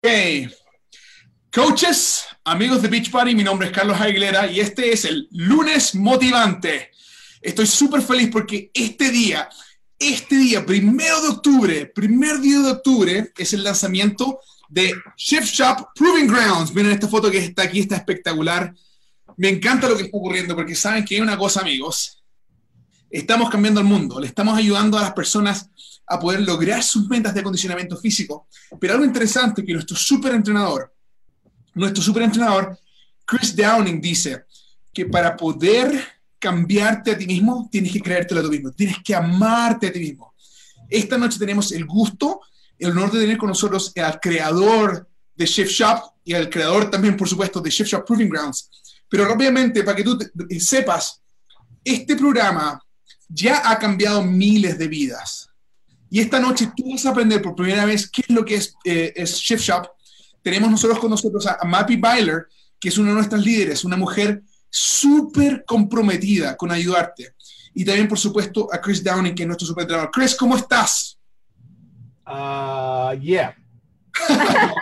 Hey, coaches, amigos de Beach Party, mi nombre es Carlos Aguilera y este es el lunes motivante. Estoy súper feliz porque este día, este día, primero de octubre, primer día de octubre, es el lanzamiento de Shift Shop Proving Grounds. Miren esta foto que está aquí, está espectacular. Me encanta lo que está ocurriendo porque saben que hay una cosa, amigos. Estamos cambiando el mundo, le estamos ayudando a las personas a poder lograr sus metas de acondicionamiento físico. Pero algo interesante que nuestro super entrenador, nuestro super entrenador, Chris Downing, dice que para poder cambiarte a ti mismo, tienes que creértelo a ti mismo, tienes que amarte a ti mismo. Esta noche tenemos el gusto, el honor de tener con nosotros al creador de Shift Shop y al creador también, por supuesto, de Shift Shop Proving Grounds. Pero rápidamente, para que tú sepas, este programa ya ha cambiado miles de vidas y esta noche tú vas a aprender por primera vez qué es lo que es, eh, Shift Shop. Tenemos nosotros con nosotros a, Mappy Byler, que es una de nuestras líderes, una mujer súper comprometida con ayudarte. Y también, por supuesto, a Chris Downing, que es nuestro super entrenador. Chris, ¿cómo estás? Uh, yeah.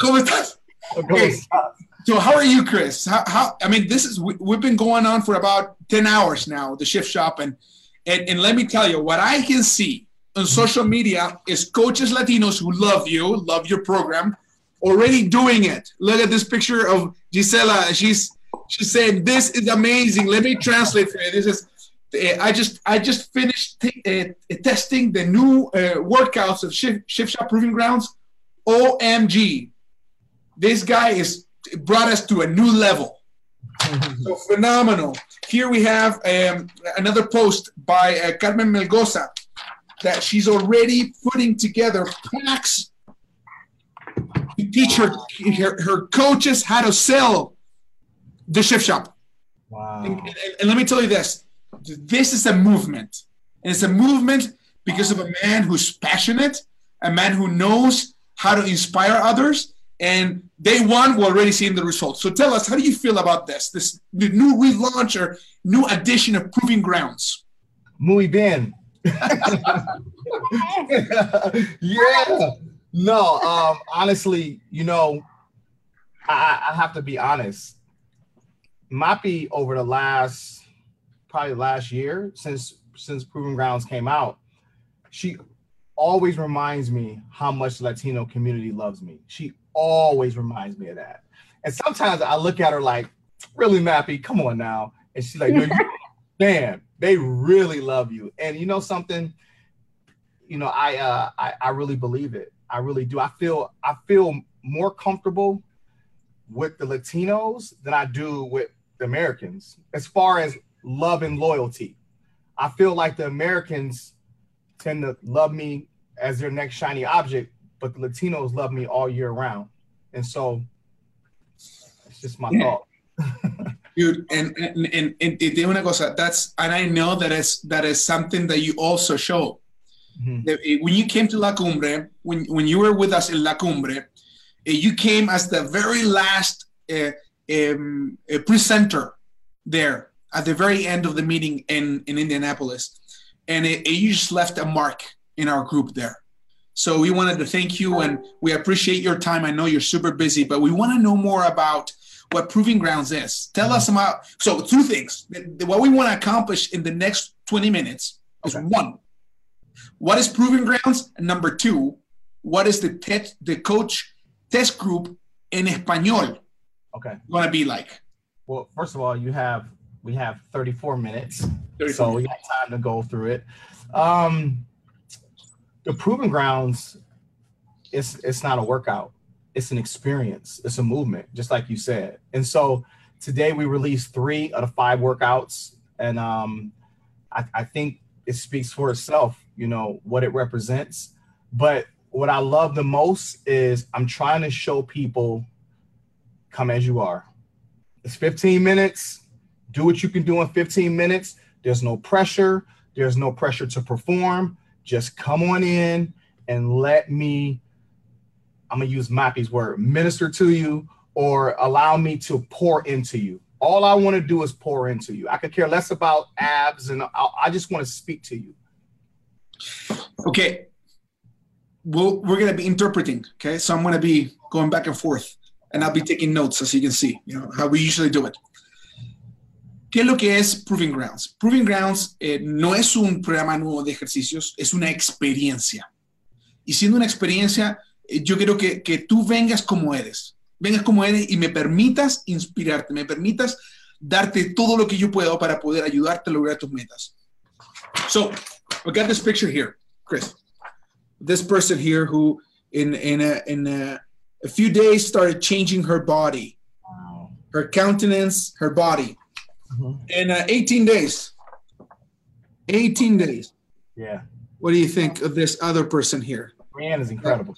¿Cómo estás? Okay. So how are you, Chris? How, how, I mean, this is we, we've been going on for about 10 hours now, the shift shop, and, and and let me tell you what I can see on social media is coaches Latinos who love you, love your program, already doing it. Look at this picture of Gisela. She's she's saying this is amazing. Let me translate for you. This is I just I just finished t- uh, testing the new uh, workouts of Shift, Shift Shop Proving Grounds. OMG, this guy is brought us to a new level. so phenomenal. Here we have um, another post by uh, Carmen Melgoza that she's already putting together packs to teach her, her, her coaches how to sell the shift shop. Wow. And, and, and, let me tell you this this is a movement. And it's a movement because of a man who's passionate, a man who knows how to inspire others. And day one, we're already seeing the results. So tell us, how do you feel about this? This the new relaunch or new addition of Proving Grounds? Muy bien. Yeah. No, um, honestly, you know, I, I have to be honest. Mappy over the last probably last year since since Proving Grounds came out, she always reminds me how much the Latino community loves me. She always reminds me of that. And sometimes I look at her like, really, Mappy, come on now. And she's like, no, you, man, they really love you. And you know something, you know, I uh I, I really believe it. I really do. I feel I feel more comfortable with the Latinos than I do with the Americans as far as love and loyalty. I feel like the Americans tend to love me as their next shiny object, but the Latinos love me all year round. And so it's just my yeah. thought. Dude, and and, and, and digo una cosa, that's and I know that is that is something that you also show. Mm-hmm. Eh, when you came to La Cumbre, when when you were with us in La Cumbre, eh, you came as the very last uh, um, presenter there at the very end of the meeting in in Indianapolis, and it, it, you just left a mark in our group there. So we wanted to thank you, and we appreciate your time. I know you're super busy, but we want to know more about what Proving Grounds is. Tell us about. So, two things. What we want to accomplish in the next 20 minutes is okay. one, what is Proving Grounds? And number two, what is the test, the coach test group in Espanol? Okay. Going to be like? Well, first of all, you have we have 34 minutes, 34 so minutes. we got time to go through it. Um, the Proving Grounds, it's it's not a workout it's an experience, it's a movement, just like you said. And so today we released three out of five workouts, and um, I, I think it speaks for itself, you know, what it represents. But what I love the most is I'm trying to show people come as you are. It's 15 minutes. Do what you can do in 15 minutes. There's no pressure. There's no pressure to perform. Just come on in and let me I'm gonna use Mappy's word, minister to you or allow me to pour into you. All I want to do is pour into you. I could care less about abs and I, just want to speak to you. Okay. we'll, we're to be interpreting. Okay. So I'm to be going back and forth and I'll be taking notes as you can see, you know, how we usually do it. ¿Qué es lo que es Proving Grounds? Proving Grounds eh, no es un programa nuevo de ejercicios, es una experiencia. Y siendo una experiencia, yo quiero que, que tú vengas como eres, vengas como eres y me permitas inspirarte, me permitas darte todo lo que yo puedo para poder ayudarte a lograr tus metas. So, we got this picture here, Chris. This person here who, in in a, in a, a few days, started changing her body, wow. her countenance, her body, mm-hmm. in uh, 18 days. 18 days. Yeah. What do you think of this other person here? Brianne is incredible.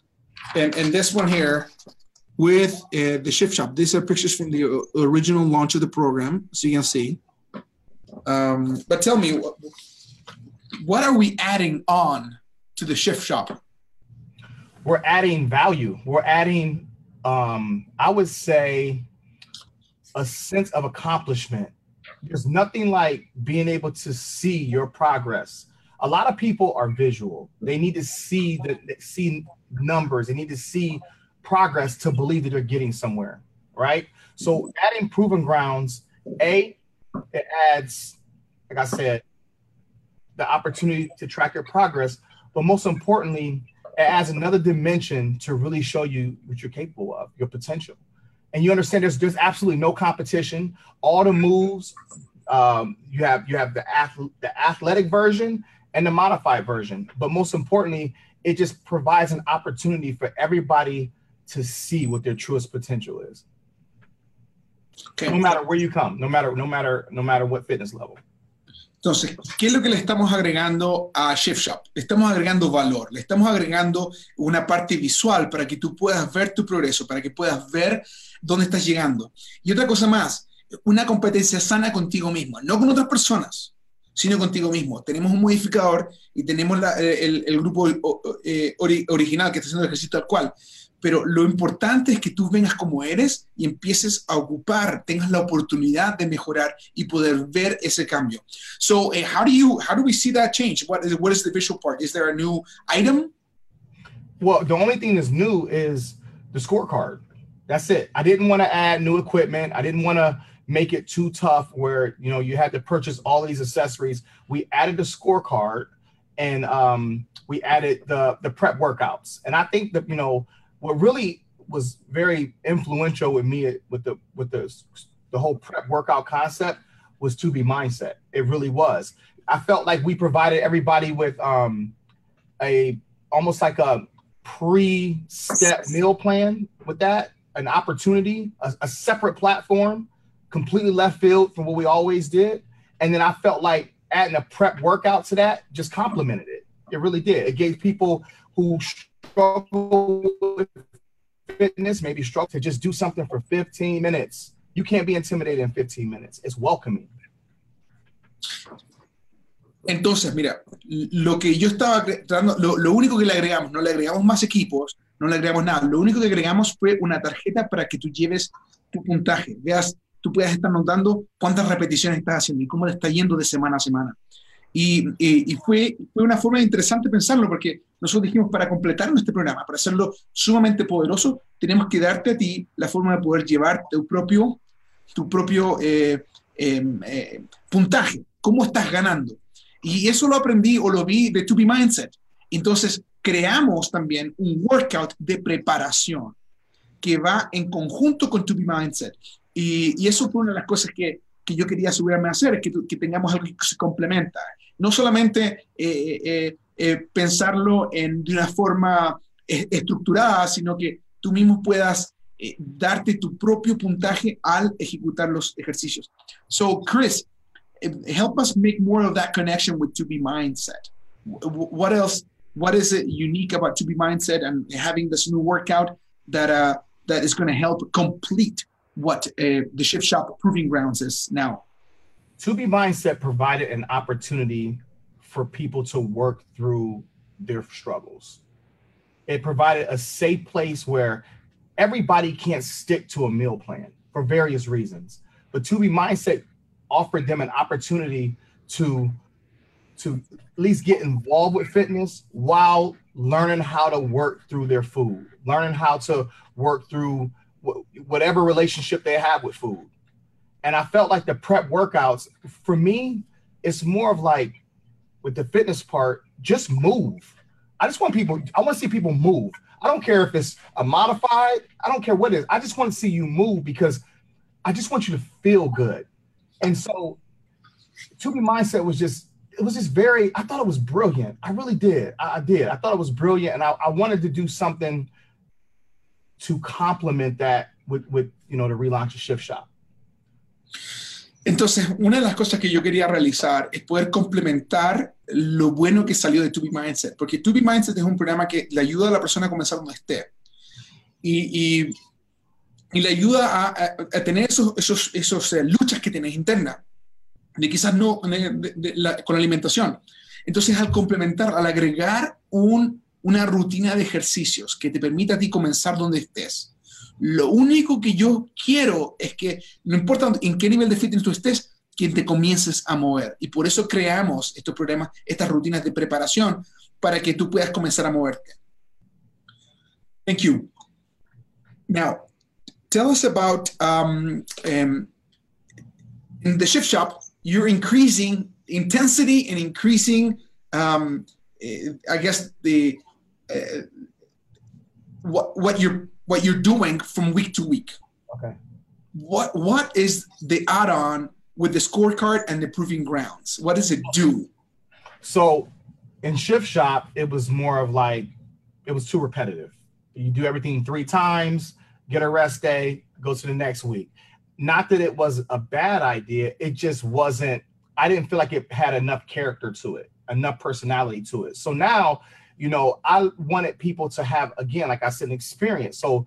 And and this one here, with uh, the shift shop. These are pictures from the original launch of the program, so you can see. Um, but tell me, what are we adding on to the shift shop? We're adding value. We're adding, um, I would say, a sense of accomplishment. There's nothing like being able to see your progress. A lot of people are visual. They need to see the see numbers. They need to see progress to believe that they're getting somewhere, right? So adding proving grounds, a it adds, like I said, the opportunity to track your progress, but most importantly, it adds another dimension to really show you what you're capable of, your potential. And you understand there's there's absolutely no competition. All the moves, um, you have you have the ath- the athletic version and the modified version. But most importantly, it just provides an opportunity for everybody to see what their truest potential is. Okay. No matter where you come, no matter no matter no matter what fitness level. Entonces, ¿qué es lo que le estamos agregando a Chef Shop? Le estamos agregando valor, le estamos agregando una parte visual para que tú puedas ver tu progreso, para que puedas ver dónde estás llegando. Y otra cosa más, una competencia sana contigo mismo, no con otras personas, sino contigo mismo. Tenemos un modificador y tenemos el, grupo eh, original que está haciendo el ejercicio tal cual pero lo importante es que tú vengas como eres y empieces a ocupar, tengas la oportunidad de mejorar y poder ver ese cambio. So, uh, how do you how do we see that change? What is what is the visual part? Is there a new item? Well, the only thing that's new is the scorecard. That's it. I didn't want to add new equipment. I didn't want to make it too tough where you know you had to purchase all these accessories. We added the scorecard and um, we added the the prep workouts. And I think that you know what really was very influential with me with the with the the whole prep workout concept was 2B mindset. It really was. I felt like we provided everybody with um a almost like a pre-step meal plan with that, an opportunity, a, a separate platform, completely left field from what we always did. And then I felt like adding a prep workout to that just complemented it. It really did. It gave people who struggle with fitness, maybe struggle to just do something for 15 minutes. You can't be intimidated in 15 minutes. It's welcoming. Entonces, mira, lo que yo estaba tratando, lo, lo, único que le agregamos, no le agregamos más equipos, no le agregamos nada, lo único que agregamos fue una tarjeta para que tú lleves tu puntaje, veas, tú puedas estar notando cuántas repeticiones estás haciendo y cómo le está yendo de semana a semana. Y, y, y fue, fue una forma interesante pensarlo, porque nosotros dijimos, para completar nuestro programa, para hacerlo sumamente poderoso, tenemos que darte a ti la forma de poder llevar tu propio, tu propio eh, em, eh, puntaje, cómo estás ganando. Y eso lo aprendí o lo vi de To Be Mindset. Entonces, creamos también un workout de preparación que va en conjunto con To Be Mindset. Y, y eso fue una de las cosas que, que yo quería asegurarme de hacer, que, que tengamos algo que se complementa. No solamente eh, eh, pensarlo en, de una forma eh, estructurada, sino que tú mismo puedas eh, darte tu propio puntaje al ejecutar los ejercicios. So, Chris, eh, help us make more of that connection with To Be Mindset. What else? What is it unique about To Be Mindset and having this new workout that uh, that is going to help complete what uh, the Shift Shop Proving Grounds is now? 2B Mindset provided an opportunity for people to work through their struggles. It provided a safe place where everybody can't stick to a meal plan for various reasons. But 2B Mindset offered them an opportunity to to at least get involved with fitness while learning how to work through their food, learning how to work through whatever relationship they have with food. And I felt like the prep workouts, for me, it's more of like with the fitness part, just move. I just want people, I want to see people move. I don't care if it's a modified, I don't care what it is. I just want to see you move because I just want you to feel good. And so 2B Mindset was just it was just very i thought it was brilliant i really did i, I did i thought it was brilliant and I, I, wanted to do something to complement that with, with you know the relaunch of shift shop Entonces, una de las cosas que yo quería realizar es poder complementar lo bueno que salió de Tubi Mindset, porque Tubi Mindset es un programa que le ayuda a la persona a comenzar donde esté y, y, y le ayuda a, a, a tener esos, esos, esos uh, luchas que tienes internas de quizás no de, de la, con la alimentación. Entonces, al complementar, al agregar un, una rutina de ejercicios que te permita a ti comenzar donde estés, lo único que yo quiero es que, no importa en qué nivel de fitness tú estés, que te comiences a mover. Y por eso creamos estos programas, estas rutinas de preparación, para que tú puedas comenzar a moverte. Thank you. Now, tell us about um, um, in the shift shop, you're increasing intensity and increasing, um, eh, I guess the uh, what what you're what you're doing from week to week. Okay. What what is the add-on with the scorecard and the proving grounds? What does it do? So in shift shop, it was more of like it was too repetitive. You do everything three times, get a rest day, go to the next week not that it was a bad idea, it just wasn't, I didn't feel like it had enough character to it, enough personality to it. So now, you know, I wanted people to have, again, like I said, an experience. So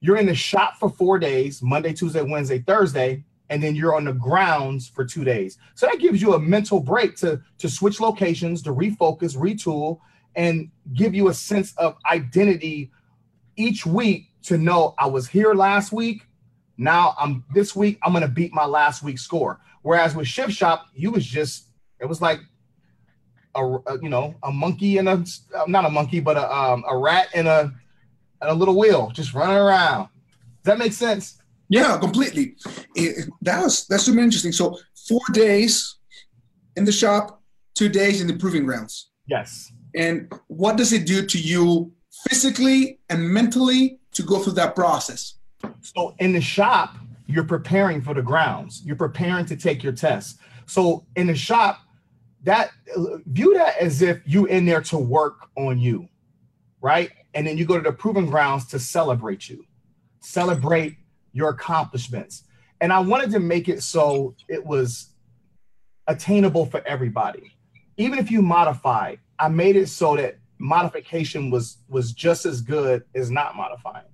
you're in the shop for four days Monday, Tuesday, Wednesday, Thursday, and then you're on the grounds for two days. So that gives you a mental break to, to switch locations, to refocus, retool, and give you a sense of identity each week to know I was here last week now I'm this week I'm gonna beat my last week's score. Whereas with Shift Shop, you was just it was like a, a you know a monkey and a not a monkey but a um, a rat and a and a little wheel just running around. Does that make sense? Yeah, completely. It, that was that's super interesting. So four days in the shop, two days in the proving grounds. Yes. And what does it do to you physically and mentally to go through that process? So in the shop, you're preparing for the grounds. You're preparing to take your test. So in the shop, that view that as if you in there to work on you, right? And then you go to the proving grounds to celebrate you, celebrate your accomplishments. And I wanted to make it so it was attainable for everybody. Even if you modify, I made it so that modification was was just as good as not modifying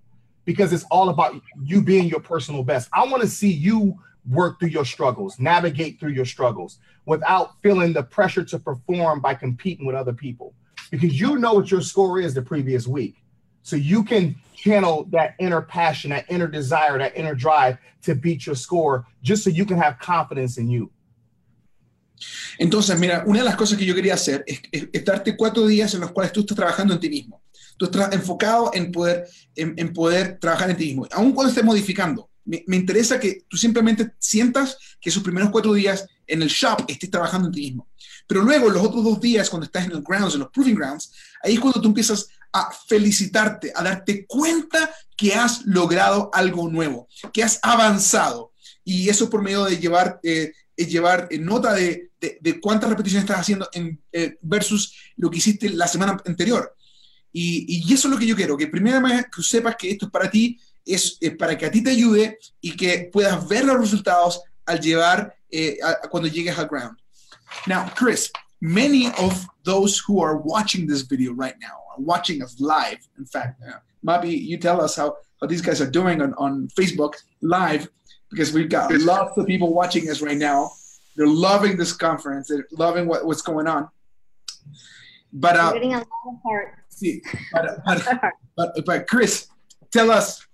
because it's all about you being your personal best. I want to see you work through your struggles, navigate through your struggles without feeling the pressure to perform by competing with other people because you know what your score is the previous week. So you can channel that inner passion, that inner desire, that inner drive to beat your score just so you can have confidence in you. Entonces, mira, una de las cosas que yo quería hacer es, es, es darte cuatro días en los cuales tú estás trabajando en ti mismo. tú estás enfocado en poder, en, en, poder trabajar en ti mismo. Aun cuando estés modificando, me, interesa que tú simplemente sientas que esos primeros cuatro días en el shop estés trabajando en ti mismo. Pero luego, los otros dos días, cuando estás en el grounds, en los proving grounds, ahí es cuando tú empiezas a felicitarte, a darte cuenta que has logrado algo nuevo, que has avanzado. Y eso por medio de llevar, eh, llevar nota de, de, de, cuántas repeticiones estás haciendo en, eh, versus lo que hiciste la semana anterior. Y, y, eso es lo que yo quiero, que primero que sepas que esto es para ti, es, es para que a ti te ayude y que puedas ver los resultados al llevar, eh, a, cuando llegues al ground. Now, Chris, many of those who are watching this video right now are watching us live. In fact, uh, maybe you tell us how, how these guys are doing on, on Facebook live, because we've got lots of people watching us right now. They're loving this conference. They're loving what, what's going on. But uh, getting a lot of heart Sí, but, but, but, but Chris, tell us,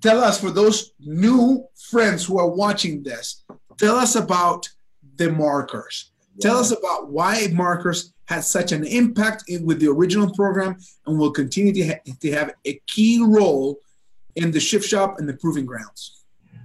tell us for those new friends who are watching this, tell us about the markers. Tell us about why markers had such an impact in, with the original program and will continue to, ha- to have a key role in the shift shop and the proving grounds.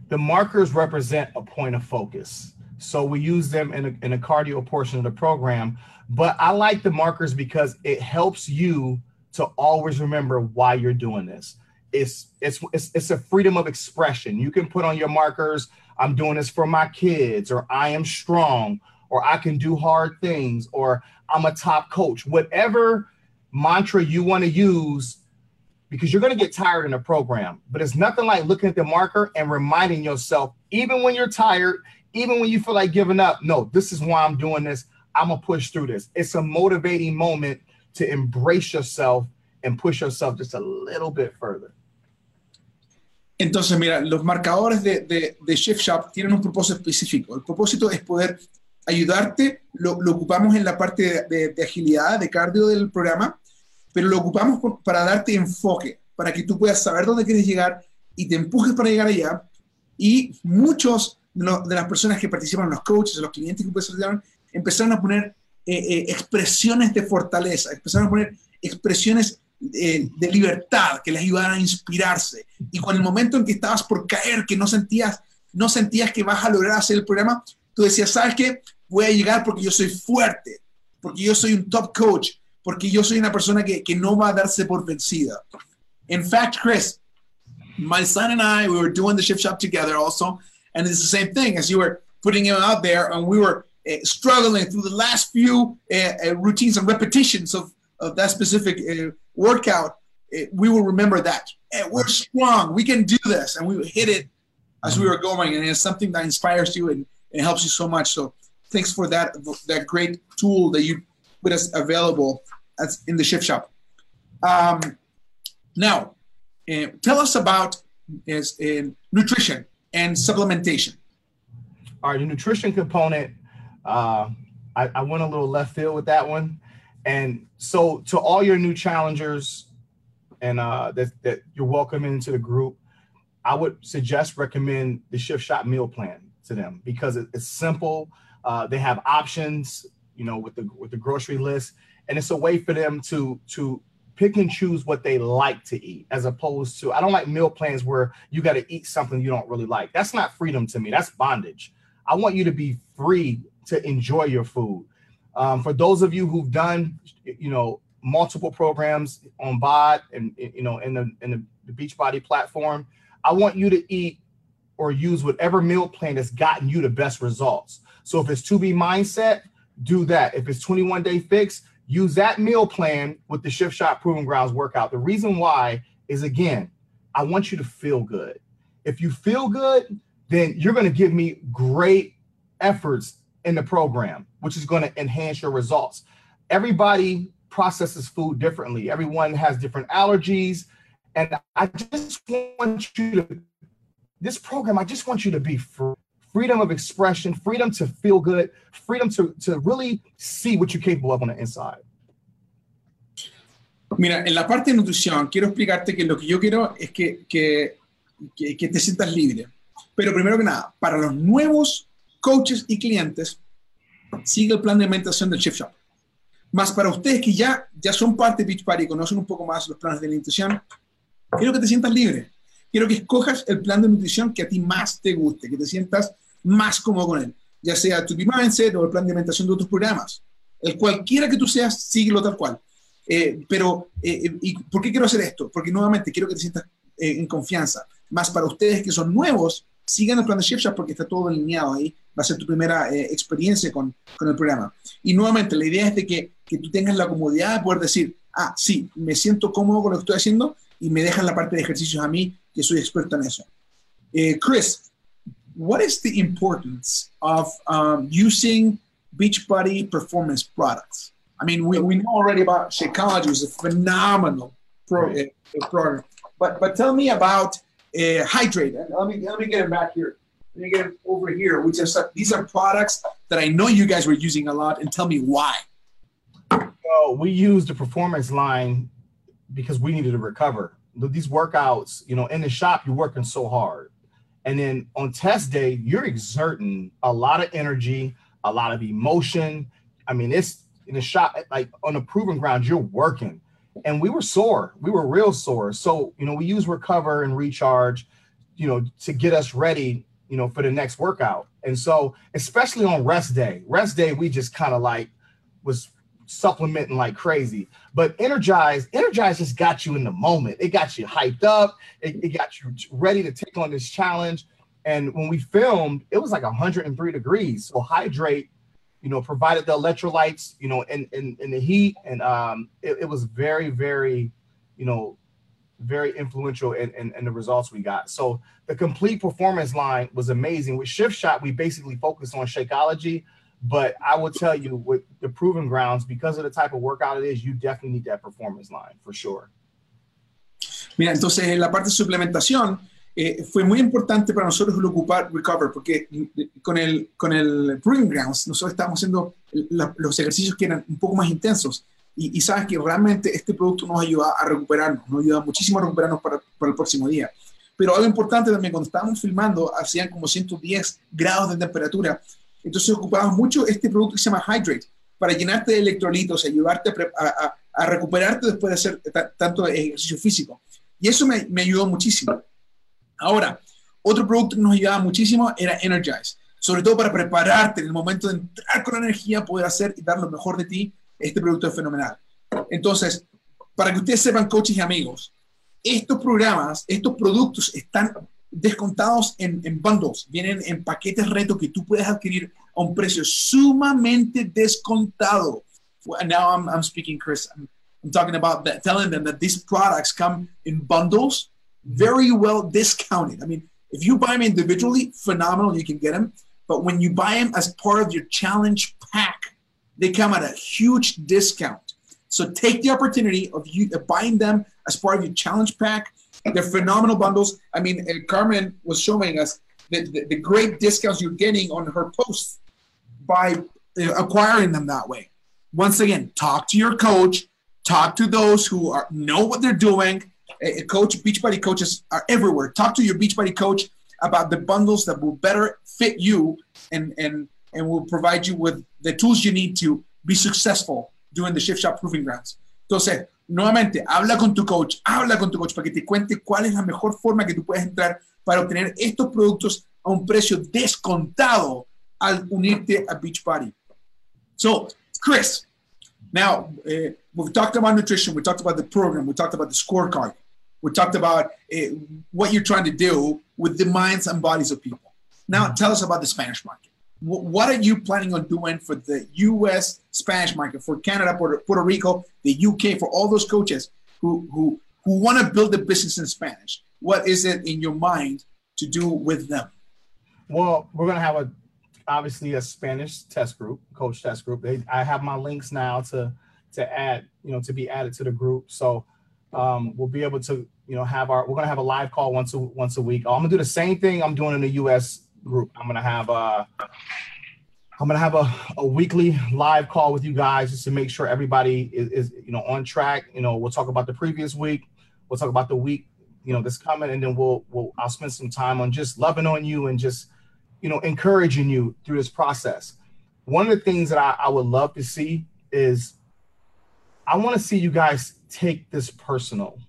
The markers represent a point of focus. So we use them in a, in a cardio portion of the program. But I like the markers because it helps you to always remember why you're doing this. It's, it's, it's, it's a freedom of expression. You can put on your markers, I'm doing this for my kids, or I am strong, or I can do hard things, or I'm a top coach. Whatever mantra you want to use, because you're going to get tired in a program, but it's nothing like looking at the marker and reminding yourself, even when you're tired, even when you feel like giving up, no, this is why I'm doing this. I'm going to push through this. It's a motivating moment to embrace yourself and push yourself just a little bit further. Entonces, mira, los marcadores de, de, de Shift Shop tienen un propósito específico. El propósito es poder ayudarte, lo, lo ocupamos en la parte de, de, agilidad, de cardio del programa, pero lo ocupamos para darte enfoque, para que tú puedas saber dónde quieres llegar y te empujes para llegar allá. Y muchos lo, de las personas que participan, los coaches, los clientes que desarrollaron, empezaron a poner eh, eh, expresiones de fortaleza, empezaron a poner expresiones eh, de libertad que les ayudaran a inspirarse. Y con el momento en que estabas por caer, que no sentías, no sentías que vas a lograr hacer el programa, tú decías, ¿sabes qué? Voy a llegar porque yo soy fuerte, porque yo soy un top coach, porque yo soy una persona que, que no va a darse por vencida. In fact, Chris, my son and I, we were doing the shift shop together also, and it's the same thing as you were putting him out there, and we were uh, struggling through the last few uh, routines and repetitions of, of that specific workout. we will remember that hey, we're strong, we can do this, and we hit it as we were going, and it's something that inspires you and, and helps you so much. So thanks for that that great tool that you put us available as in the shift shop. Um, now, uh, tell us about is in nutrition and supplementation. All right, the nutrition component. Uh, I, I went a little left field with that one, and so to all your new challengers, and uh, that that you're welcome into the group, I would suggest recommend the Shift Shop meal plan to them because it, it's simple. Uh, they have options, you know, with the with the grocery list, and it's a way for them to to pick and choose what they like to eat as opposed to I don't like meal plans where you got to eat something you don't really like. That's not freedom to me. That's bondage. I want you to be free to enjoy your food. Um, for those of you who've done, you know, multiple programs on BOD and you know in the in the, Beachbody platform, I want you to eat or use whatever meal plan that's gotten you the best results. So if it's 2B mindset, do that. If it's 21 day fix, use that meal plan with the Shift Shop Proving Grounds workout. The reason why is again, I want you to feel good. If you feel good, then you're going to give me great efforts in the program, which is going to enhance your results. Everybody processes food differently, everyone has different allergies. And I just want you to, this program, I just want you to be free freedom of expression, freedom to feel good, freedom to, to really see what you're capable of on the inside. Mira, en la parte de nutrición, quiero explicarte que lo que yo quiero es que, que, que, que te sientas libre. Pero primero que nada, para los nuevos coaches y clientes, sigue el plan de alimentación del Chef Shop. Más para ustedes que ya, ya son parte de Beach Party y conocen un poco más los planes de alimentación, quiero que te sientas libre. Quiero que escojas el plan de nutrición que a ti más te guste, que te sientas más cómodo con él, ya sea tu Mindset o el plan de alimentación de otros programas. El cualquiera que tú seas, síguelo tal cual. Eh, pero, eh, eh, ¿y por qué quiero hacer esto? Porque nuevamente quiero que te sientas en confianza. Más para ustedes que son nuevos, sigan el plan de Chef porque está todo alineado ahí. Va a ser tu primera experiencia con, con, el programa. Y nuevamente, la idea es de que, que tú tengas la comodidad de poder decir, ah, sí, me siento cómodo con lo que estoy haciendo y me dejan la parte de ejercicios a mí, que soy experto en eso. Chris, what is the importance of um, using Beachbody performance products? I mean, we, we know already about Shakeology was a phenomenal pro, uh, program, but but tell me about uh, Hydrate. And let me let me get it back here. Let me get it over here. Which is these are products that I know you guys were using a lot, and tell me why. Well, we used the performance line because we needed to recover. These workouts, you know, in the shop, you're working so hard and then on test day, you're exerting a lot of energy, a lot of emotion. I mean, it's in the shop, like on a proven ground, you're working. And we were sore. We were real sore. So, you know, we use recover and recharge, you know, to get us ready, you know, for the next workout. And so, especially on rest day, rest day, we just kind of like was supplementing like crazy. But Energize, Energize just got you in the moment. It got you hyped up. It, it got you ready to take on this challenge. And when we filmed, it was like 103 degrees. So hydrate, you know, provided the electrolytes, you know, in in, in the heat, and um, it, it was very, very, you know, very influential in, in, in, the results we got. So the complete performance line was amazing. With Shift Shop, we basically focused on Shakeology, but I will tell you with the proving grounds, because of the type of workout it is, you definitely need that performance line for sure. Mira, entonces en la parte de suplementación, eh, fue muy importante para nosotros el ocupar Recover, porque con el, con el Proving Grounds nosotros estábamos haciendo los ejercicios que eran un poco más intensos. Y, y, sabes que realmente este producto nos ayuda a recuperarnos, nos ayuda muchísimo a recuperarnos para, para el próximo día. Pero algo importante también, cuando estábamos filmando, hacían como 110 grados de temperatura. Entonces ocupábamos mucho este producto que se llama Hydrate para llenarte de electrolitos, ayudarte a, a, a recuperarte después de hacer tanto ejercicio físico. Y eso me, me ayudó muchísimo. Ahora, otro producto que nos ayudaba muchísimo era Energize, sobre todo para prepararte en el momento de entrar con energía, poder hacer y dar lo mejor de ti. Este producto es fenomenal. Entonces, para que ustedes sepan, coaches y amigos, estos programas, estos productos están descontados en, en bundles, vienen en paquetes reto que tú puedes adquirir a un precio sumamente descontado. Now I'm, speaking, Chris. I'm, talking about telling them that these products come in bundles very well discounted. I mean, if you buy them individually, phenomenal, you can get them. But when you buy them as part of your challenge pack, they come at a huge discount. So take the opportunity of you buying them as part of your challenge pack. They're phenomenal bundles. I mean, uh, Carmen was showing us the, the, the, great discounts you're getting on her posts by uh, acquiring them that way. Once again, talk to your coach, talk to those who are know what they're doing, a coach, Beachbody coaches are everywhere. Talk to your Beachbody coach about the bundles that will better fit you and and and will provide you with the tools you need to be successful doing the Shift Shop Proving Grounds. Entonces, nuevamente, habla con tu coach, habla con tu coach para que te cuente cuál es la mejor forma que tú puedes entrar para obtener estos productos a un precio descontado al unirte a Beachbody. So, Chris, now uh, we've talked about nutrition, we talked about the program, we talked about the scorecard. We talked about uh, what you're trying to do with the minds and bodies of people. Now, mm-hmm. tell us about the Spanish market. W- what are you planning on doing for the U.S. Spanish market, for Canada, Puerto, Puerto Rico, the U.K., for all those coaches who who who want to build a business in Spanish? What is it in your mind to do with them? Well, we're going to have a obviously a Spanish test group, coach test group. They, I have my links now to to add, you know, to be added to the group. So um, we'll be able to, you know, have our, we're to have a live call once a, once a week. I'm going to do the same thing I'm doing in the US group. I'm going to have a, I'm to have a, a weekly live call with you guys just to make sure everybody is, is, you know, on track. You know, we'll talk about the previous week. We'll talk about the week, you know, that's coming. And then we'll, we'll, I'll spend some time on just loving on you and just, you know, encouraging you through this process. One of the things that I, I would love to see is I want to see you guys take this personal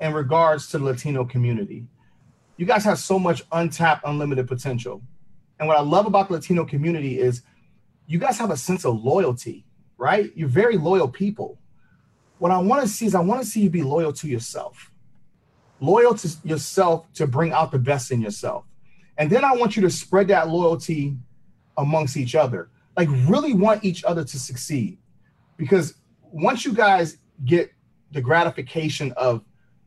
in regards to the Latino community. You guys have so much untapped, unlimited potential. And what I love about the Latino community is you guys have a sense of loyalty, right? You're very loyal people. What I want to see is I want to see you be loyal to yourself, loyal to yourself to bring out the best in yourself. And then I want you to spread that loyalty amongst each other. Like, really want each other to succeed. Because once you guys get the gratification of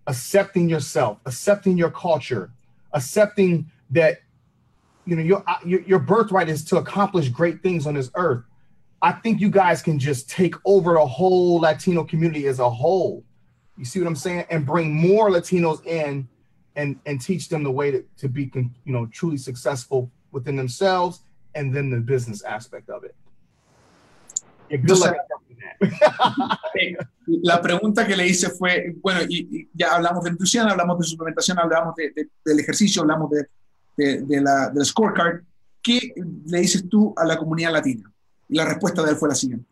accepting yourself, accepting your culture, accepting that you know your uh, your, your birthright is to accomplish great things on this earth. I think you guys can just take over the whole Latino community as a whole. You see what I'm saying? And bring more Latinos in and and teach them the way to, to be you know truly successful within themselves and then the business aspect of it. Yeah, la pregunta que le hice fue, bueno, y, ya hablamos de nutrición, hablamos de suplementación, hablamos de, del ejercicio, hablamos de, de, la, del scorecard. ¿qué le dices tú a la comunidad latina? Y la respuesta de él fue la siguiente.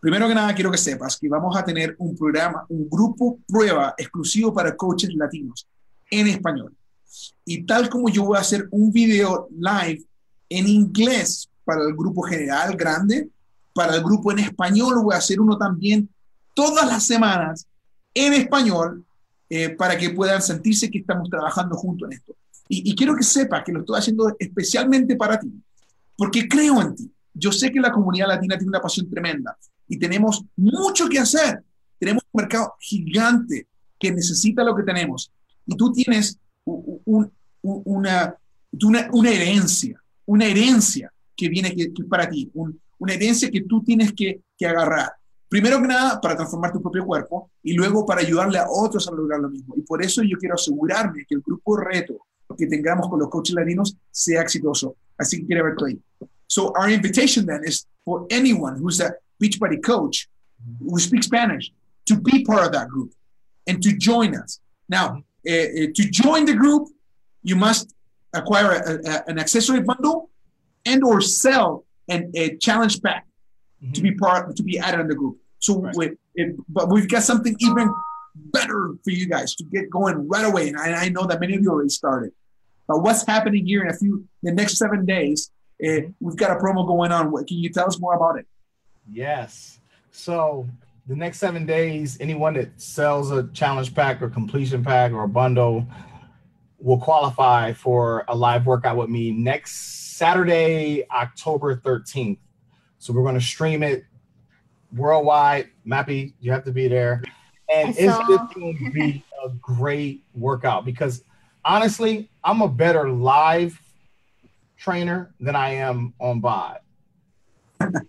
Primero que nada, quiero que sepas que vamos a tener un programa, un grupo prueba exclusivo para coaches latinos en español. Y tal como yo voy a hacer un video live en inglés para el grupo general grande, para el grupo en español voy a hacer uno también todas las semanas en español eh, para que puedan sentirse que estamos trabajando juntos en esto. Y, y quiero que sepas que lo estoy haciendo especialmente para ti, porque creo en ti. Yo sé que la comunidad latina tiene una pasión tremenda y tenemos mucho que hacer. Tenemos un mercado gigante que necesita lo que tenemos. Y tú tienes una, una, herencia, una herencia que viene que, para ti, una herencia que tú tienes que, agarrar. Primero que nada, para transformar tu propio cuerpo y luego para ayudarle a otros a lograr lo mismo. Y por eso yo quiero asegurarme que el grupo reto que tengamos con los coaches latinos sea exitoso. Así que quiero verte ahí. So our invitation then is for anyone who's a Beachbody coach who speaks Spanish to be part of that group and to join us. Now, uh, to join the group, you must acquire an accessory bundle and or sell an, a challenge pack mm-hmm. to be part to be added on the group. So, right. we, it, but we've got something even better for you guys to get going right away. And I, I, know that many of you already started. But what's happening here in a few the next seven days? Uh, we've got a promo going on. Can you tell us more about it? Yes. So the next seven days, anyone that sells a challenge pack or completion pack or a bundle will qualify for a live workout with me next Saturday, October 13th. So we're going to stream it worldwide. Mappy, you have to be there. And it's just going to be a great workout because honestly, I'm a better live trainer than I am on bot.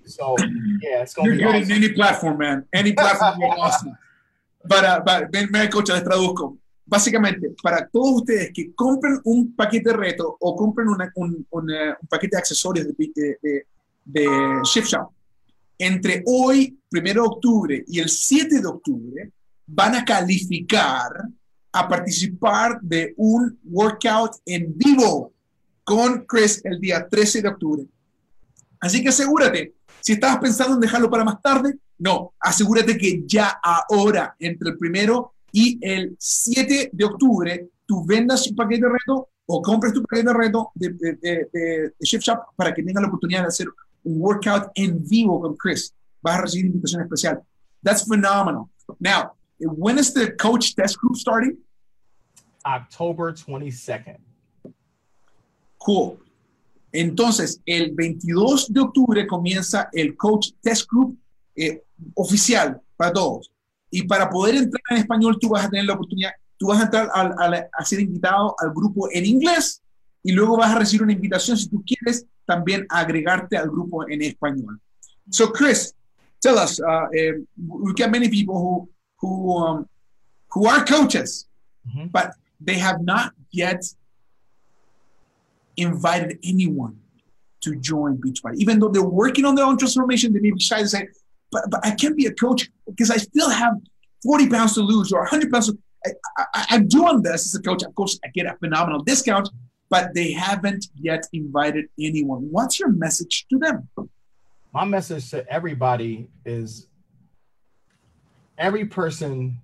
So yeah, it's gonna be You're be good awesome. in any platform, man. Any platform is awesome. Para, para, uh, ven, ven, coach, les traduzco. Básicamente, para todos ustedes que compren un paquete de reto o compren una, un, una, un, paquete de accesorios de, de, de, de Shift Shop, entre hoy, 1 de octubre, y el 7 de octubre, van a calificar a participar de un workout en vivo con Chris el día 13 de octubre. Así que asegúrate, si estabas pensando en dejarlo para más tarde, no, asegúrate que ya ahora, entre el primero y el 7 de octubre, tú vendas un paquete de reto o compres tu paquete de reto de, de, de, de Shift Shop para que tengas la oportunidad de hacer un workout en vivo con Chris. Vas a recibir invitación especial. That's phenomenal. Now, when is the coach test group starting? October 22nd. Cool. Entonces, el 22 de octubre comienza el Coach Test Group eh, oficial para todos. Y para poder entrar en español, tú vas a tener la oportunidad, tú vas a entrar a, a, a, ser invitado al grupo en inglés y luego vas a recibir una invitación, si tú quieres, también agregarte al grupo en español. So, Chris, tell us, uh, uh, we got many people who, who, um, who are coaches, mm -hmm. but they have not yet invited anyone to join Beachbody. Even though they're working on their own transformation, they may be shy to say, but, but I can't be a coach because I still have 40 pounds to lose or 100 pounds. To, I, am doing this as a coach. Of course, I get a phenomenal discount, but they haven't yet invited anyone. What's your message to them? My message to everybody is every person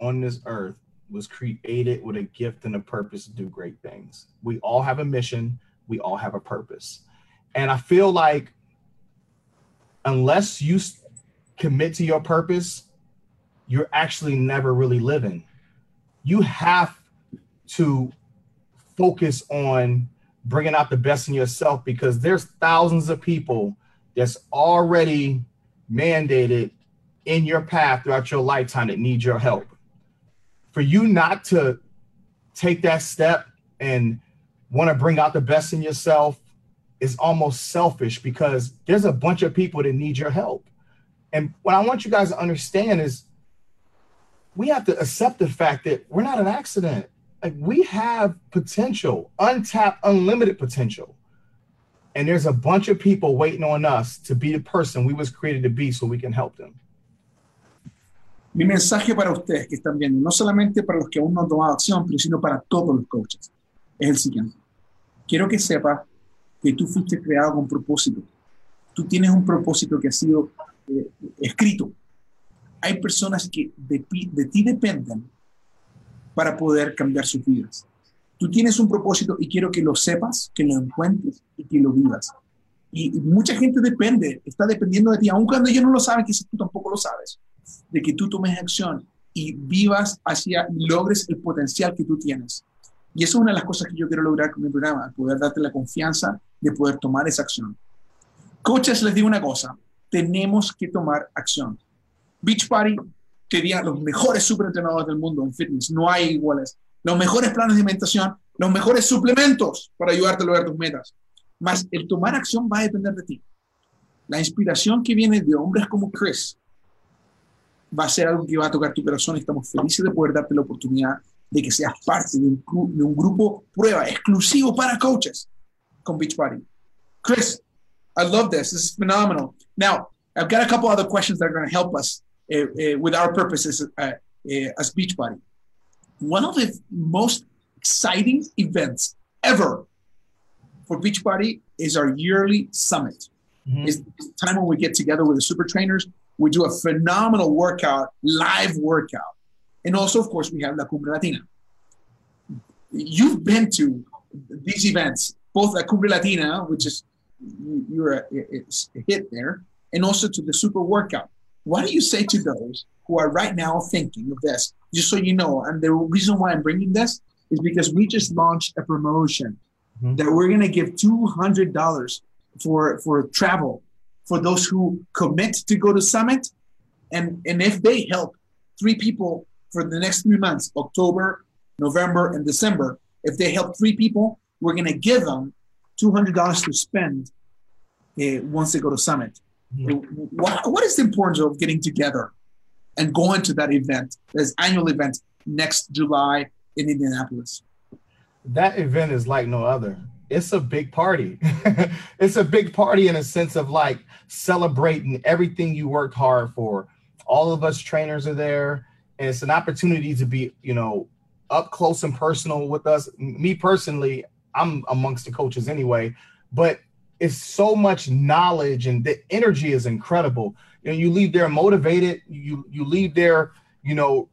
on this earth was created with a gift and a purpose to do great things. We all have a mission, we all have a purpose. And I feel like unless you commit to your purpose, you're actually never really living. You have to focus on bringing out the best in yourself because there's thousands of people that's already mandated in your path throughout your lifetime that need your help for you not to take that step and want to bring out the best in yourself is almost selfish because there's a bunch of people that need your help. And what I want you guys to understand is we have to accept the fact that we're not an accident. Like we have potential, untapped, unlimited potential. And there's a bunch of people waiting on us to be the person we was created to be so we can help them. Mi mensaje para ustedes que están viendo, no solamente para los que aún no han tomado acción, pero sino para todos los coaches, es el siguiente. Quiero que sepa que tú fuiste creado con propósito. Tú tienes un propósito que ha sido eh, escrito. Hay personas que de, ti dependen para poder cambiar sus vidas. Tú tienes un propósito y quiero que lo sepas, que lo encuentres y que lo vivas. Y, mucha gente depende, está dependiendo de ti, aun cuando ellos no lo saben, quizás tú tampoco lo sabes, de que tú tomes acción y vivas hacia, logres el potencial que tú tienes. Y eso es una de las cosas que yo quiero lograr con mi programa, poder darte la confianza de poder tomar esa acción. Coaches, les digo una cosa, tenemos que tomar acción. Beach Party quería los mejores superentrenadores del mundo en fitness, no hay iguales. Los mejores planes de alimentación, los mejores suplementos para ayudarte a lograr tus metas. Más el tomar acción va a depender de ti. La inspiración que viene de hombres como Chris va a ser algo que va a tocar tu corazón. Estamos felices de poder darte la oportunidad de que seas parte de un, de un grupo prueba exclusivo para coaches con Beachbody. Chris, I love this. This is phenomenal. Now, I've got a couple other questions that are going to help us uh, uh, with our purposes uh, uh, as Beachbody. One of the most exciting events ever for Beachbody is our yearly summit. Mm-hmm. It's the time when we get together with the super trainers. We do a phenomenal workout, live workout. And also, of course, we have La Cumbre Latina. You've been to these events, both La Cumbre Latina, which is you're a, it's a hit there, and also to the super workout. What do you say to those who are right now thinking of this? Just so you know, and the reason why I'm bringing this is because we just launched a promotion mm-hmm. that we're going to give $200 for, for travel for those who commit to go to summit. And, and if they help three people for the next three months, October, November, and December, if they help three people, we're going to give them $200 to spend uh, once they go to summit. Mm-hmm. What, what is the importance of getting together and going to that event, this annual event next July in Indianapolis? that event is like no other. It's a big party. it's a big party in a sense of like celebrating everything you worked hard for. All of us trainers are there, and it's an opportunity to be, you know, up close and personal with us. Me personally, I'm amongst the coaches anyway, but it's so much knowledge and the energy is incredible. You know, you leave there motivated. You you leave there, you know,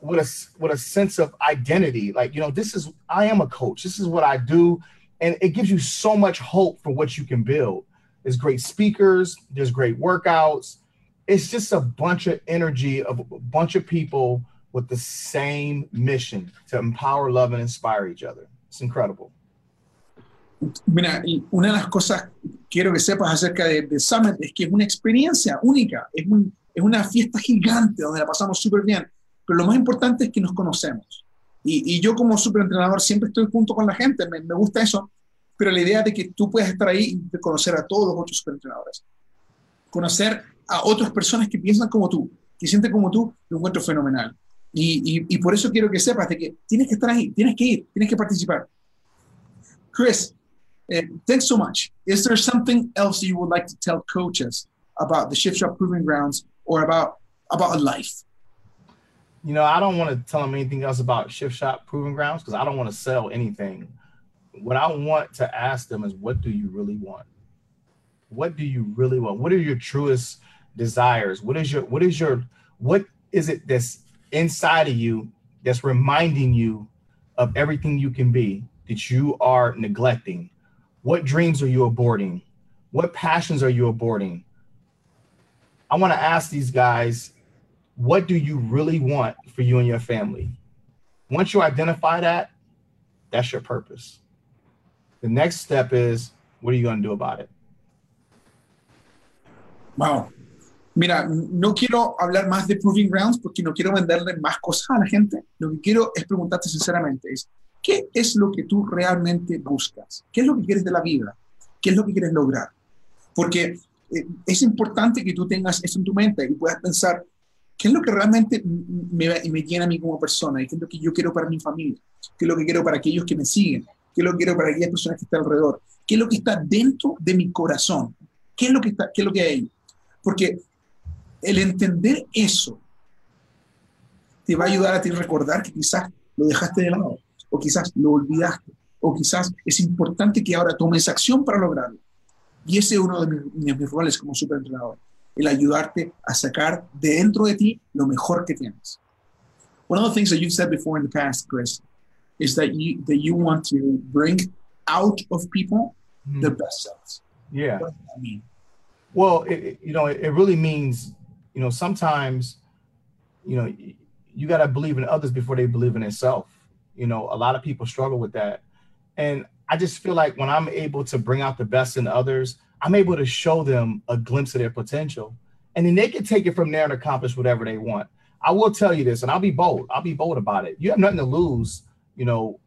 with a with a sense of identity. Like, you know, this is I am a coach. This is what I do. And it gives you so much hope for what you can build. There's great speakers, there's great workouts. It's just a bunch of energy of a bunch of people with the same mission to empower, love, and inspire each other. It's incredible. Mira, una de las cosas que quiero que sepas acerca de, de Summit es que es una experiencia única, es, un, es una fiesta gigante donde la pasamos súper bien. pero lo más importante es que nos conocemos. Y, y yo como superentrenador siempre estoy junto con la gente, me, me, gusta eso, pero la idea de que tú puedas estar ahí y conocer a todos los otros superentrenadores, conocer a otras personas que piensan como tú, que sienten como tú, lo encuentro fenomenal. Y, y, y por eso quiero que sepas de que tienes que estar ahí, tienes que ir, tienes que participar. Chris, uh, thanks so much. Is there something else you would like to tell coaches about the Shift Shop Proving Grounds or about about life? you know, I don't want to tell them anything else about Shift Shop Proving Grounds because I don't want to sell anything. What I want to ask them is, what do you really want? What do you really want? What are your truest desires? What is your what is your what is it that's inside of you that's reminding you of everything you can be that you are neglecting? What dreams are you aborting? What passions are you aborting? I want to ask these guys what do you really want for you and your family? Once you identify that, that's your purpose. The next step is what are you going to do about it? Wow. Mira, no quiero hablar más de Proving Grounds porque no quiero venderle más cosas a la gente. Lo que quiero es preguntarte sinceramente es, ¿qué es lo que tú realmente buscas? ¿Qué es lo que quieres de la vida? ¿Qué es lo que quieres lograr? Porque eh, es importante que tú tengas eso en tu mente y puedas pensar, ¿Qué es lo que realmente me, me llena a mí como persona? ¿Qué es lo que yo quiero para mi familia? ¿Qué es lo que quiero para aquellos que me siguen? ¿Qué es lo que quiero para aquellas personas que están alrededor? ¿Qué es lo que está dentro de mi corazón? ¿Qué es lo que, está, qué es lo que hay? Porque el entender eso te va a ayudar a ti recordar que quizás lo dejaste de lado o quizás lo olvidaste. o quizás es importante que ahora tomes acción para lograrlo. Y ese es uno de mis, mis roles como superentrenador, el ayudarte a sacar de dentro de ti lo mejor que tienes. One of the things that you've said before in the past, Chris, is that you that you want to bring out of people mm. the best selves. Yeah. What does that mean? Well, it, you know, it really means, you know, sometimes, you know, you got to believe in others before they believe in themselves. You know, a lot of people struggle with that. And I just feel like when I'm able to bring out the best in others, I'm able to show them a glimpse of their potential. And then they can take it from there and accomplish whatever they want. I will tell you this, and I'll be bold. I'll be bold about it. You have nothing to lose, you know,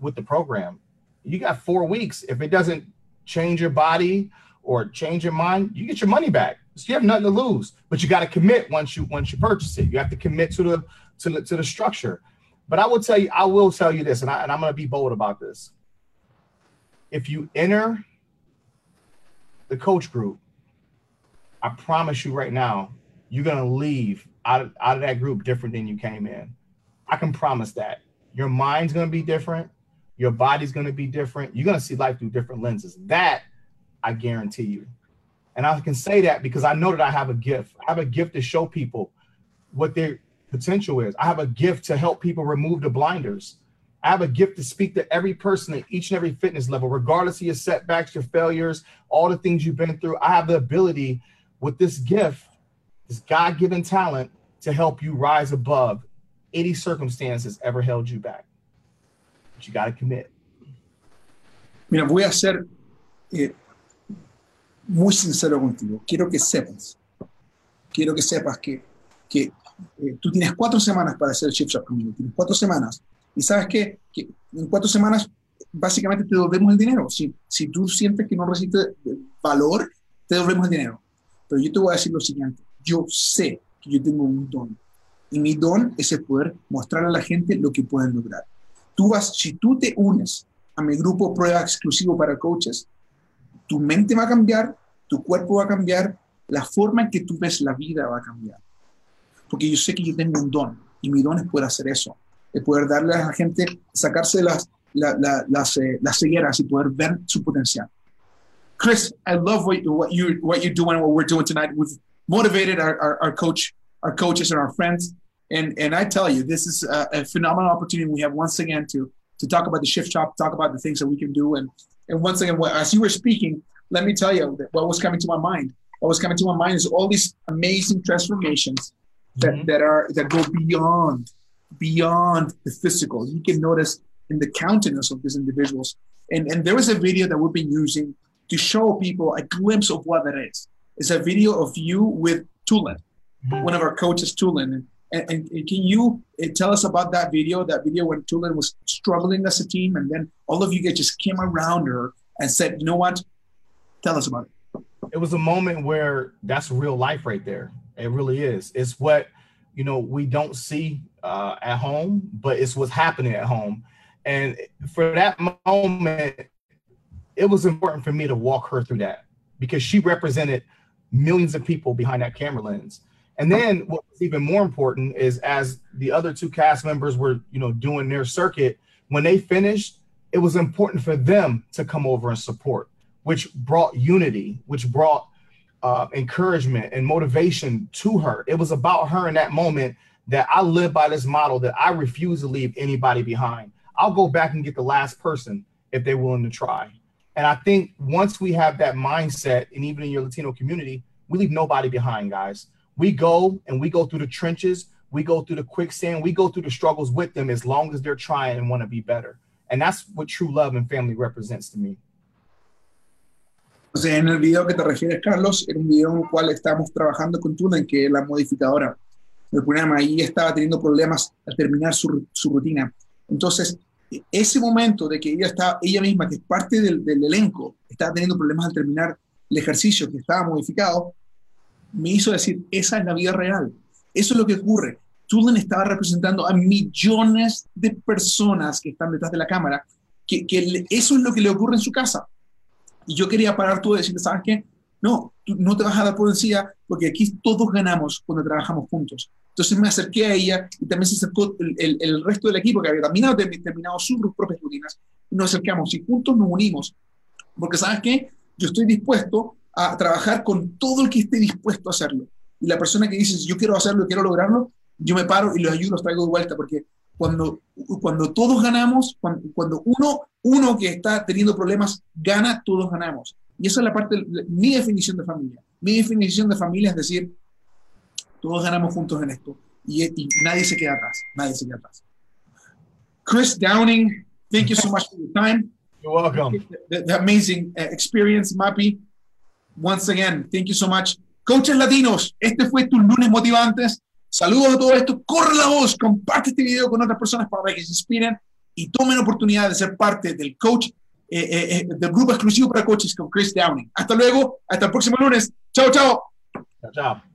with the program. You got four weeks. If it doesn't change your body or change your mind, you get your money back. So you have nothing to lose. But you got to commit once you once you purchase it. You have to commit to the to the, to the structure. But I will tell you, I will tell you this, and, I, and I'm going to be bold about this. If you enter the coach group, I promise you right now, you're going to leave out of, out of that group different than you came in. I can promise that. Your mind's going to be different. Your body's going to be different. You're going to see life through different lenses. That I guarantee you. And I can say that because I know that I have a gift. I have a gift to show people what their potential is. I have a gift to help people remove the blinders. I have a gift to speak to every person at each and every fitness level, regardless of your setbacks, your failures, all the things you've been through. I have the ability with this gift, this God given talent, to help you rise above any circumstances ever held you back. But you got to commit. Mira, voy a ser eh, muy sincero contigo. Quiero que sepas, quiero que sepas que, que eh, tú tienes cuatro semanas para hacer el Shift Shop conmigo, tienes cuatro semanas. Y sabes qué? que en cuatro semanas básicamente te devolvemos el dinero. Si, si tú sientes que no recibes valor, te devolvemos el dinero. Pero yo te voy a decir lo siguiente, yo sé que yo tengo un don. Y mi don es el poder mostrar a la gente lo que pueden lograr. Tú vas, si tú te unes a mi grupo prueba exclusivo para coaches, tu mente va a cambiar, tu cuerpo va a cambiar, la forma en que tú ves la vida va a cambiar porque yo sé que yo tengo un don y mi don es poder hacer eso, es poder darle a la gente, sacarse las, la, la, las, eh, las cegueras y poder ver su potencial. Chris, I love what, what, you, what you're doing and what we're doing tonight. We've motivated our, our, our coach, our coaches and our friends. And, and I tell you, this is a, a, phenomenal opportunity we have once again to, to talk about the shift shop, talk about the things that we can do. And, and once again, as you were speaking, let me tell you what was coming to my mind. What was coming to my mind is all these amazing transformations that, mm-hmm. that are that go beyond beyond the physical. You can notice in the countenance of these individuals. And and there was a video that we've been using to show people a glimpse of what that is. It's a video of you with Tulin, mm-hmm. one of our coaches, Tulin. And, and, and, can you uh, tell us about that video? That video when Tulin was struggling as a team, and then all of you guys just came around her and said, "You know what? Tell us about it." It was a moment where that's real life right there. It really is. It's what you know we don't see uh, at home, but it's what's happening at home. And for that moment, it was important for me to walk her through that because she represented millions of people behind that camera lens. And then what was even more important is as the other two cast members were, you know, doing their circuit, when they finished, it was important for them to come over and support, which brought unity, which brought uh, encouragement and motivation to her. It was about her in that moment that I live by this model that I refuse to leave anybody behind. I'll go back and get the last person if they're willing to try. And I think once we have that mindset, and even in your Latino community, we leave nobody behind, guys. We go and we go through the trenches, we go through the quicksand, we go through the struggles with them as long as they're trying and want to be better. And that's what true love and family represents to me. Entonces, en el video que te refieres, Carlos, era un video en el cual estábamos trabajando con Tuna, que la modificadora del programa ahí estaba teniendo problemas al terminar su, su, rutina. Entonces, ese momento de que ella, estaba, ella misma, que es parte del, del, elenco, estaba teniendo problemas al terminar el ejercicio que estaba modificado, me hizo decir, esa es la vida real. Eso es lo que ocurre. Tulin estaba representando a millones de personas que están detrás de la cámara, que, que eso es lo que le ocurre en su casa y yo quería parar tú y decirle, ¿sabes qué? No, tú no te vas a dar por vencida porque aquí todos ganamos cuando trabajamos juntos. Entonces me acerqué a ella y también se acercó el, el, resto del equipo que había terminado, terminado sus propias rutinas nos acercamos, si juntos nos unimos, porque sabes qué, yo estoy dispuesto a trabajar con todo el que esté dispuesto a hacerlo. Y la persona que dice, yo quiero hacerlo, quiero lograrlo, yo me paro y los ayudo, los traigo de vuelta, porque cuando, cuando todos ganamos, cuando, cuando uno, uno que está teniendo problemas gana, todos ganamos. Y esa es la parte, mi definición de familia. Mi definición de familia es decir, todos ganamos juntos en esto y, y nadie se queda atrás, nadie se queda atrás. Chris Downing, thank you so much for your time. You're welcome. The, the amazing uh, experience, Mappy. Once again, thank you so much. Coaches latinos, este fue tu lunes motivantes. Saludos a todo esto. Corre la voz, comparte este video con otras personas para que se inspiren y tomen oportunidad de ser parte del coach, eh, eh, eh, del grupo exclusivo para coaches con Chris Downing. Hasta luego, hasta el próximo lunes. Chao, chao. Chao, chao.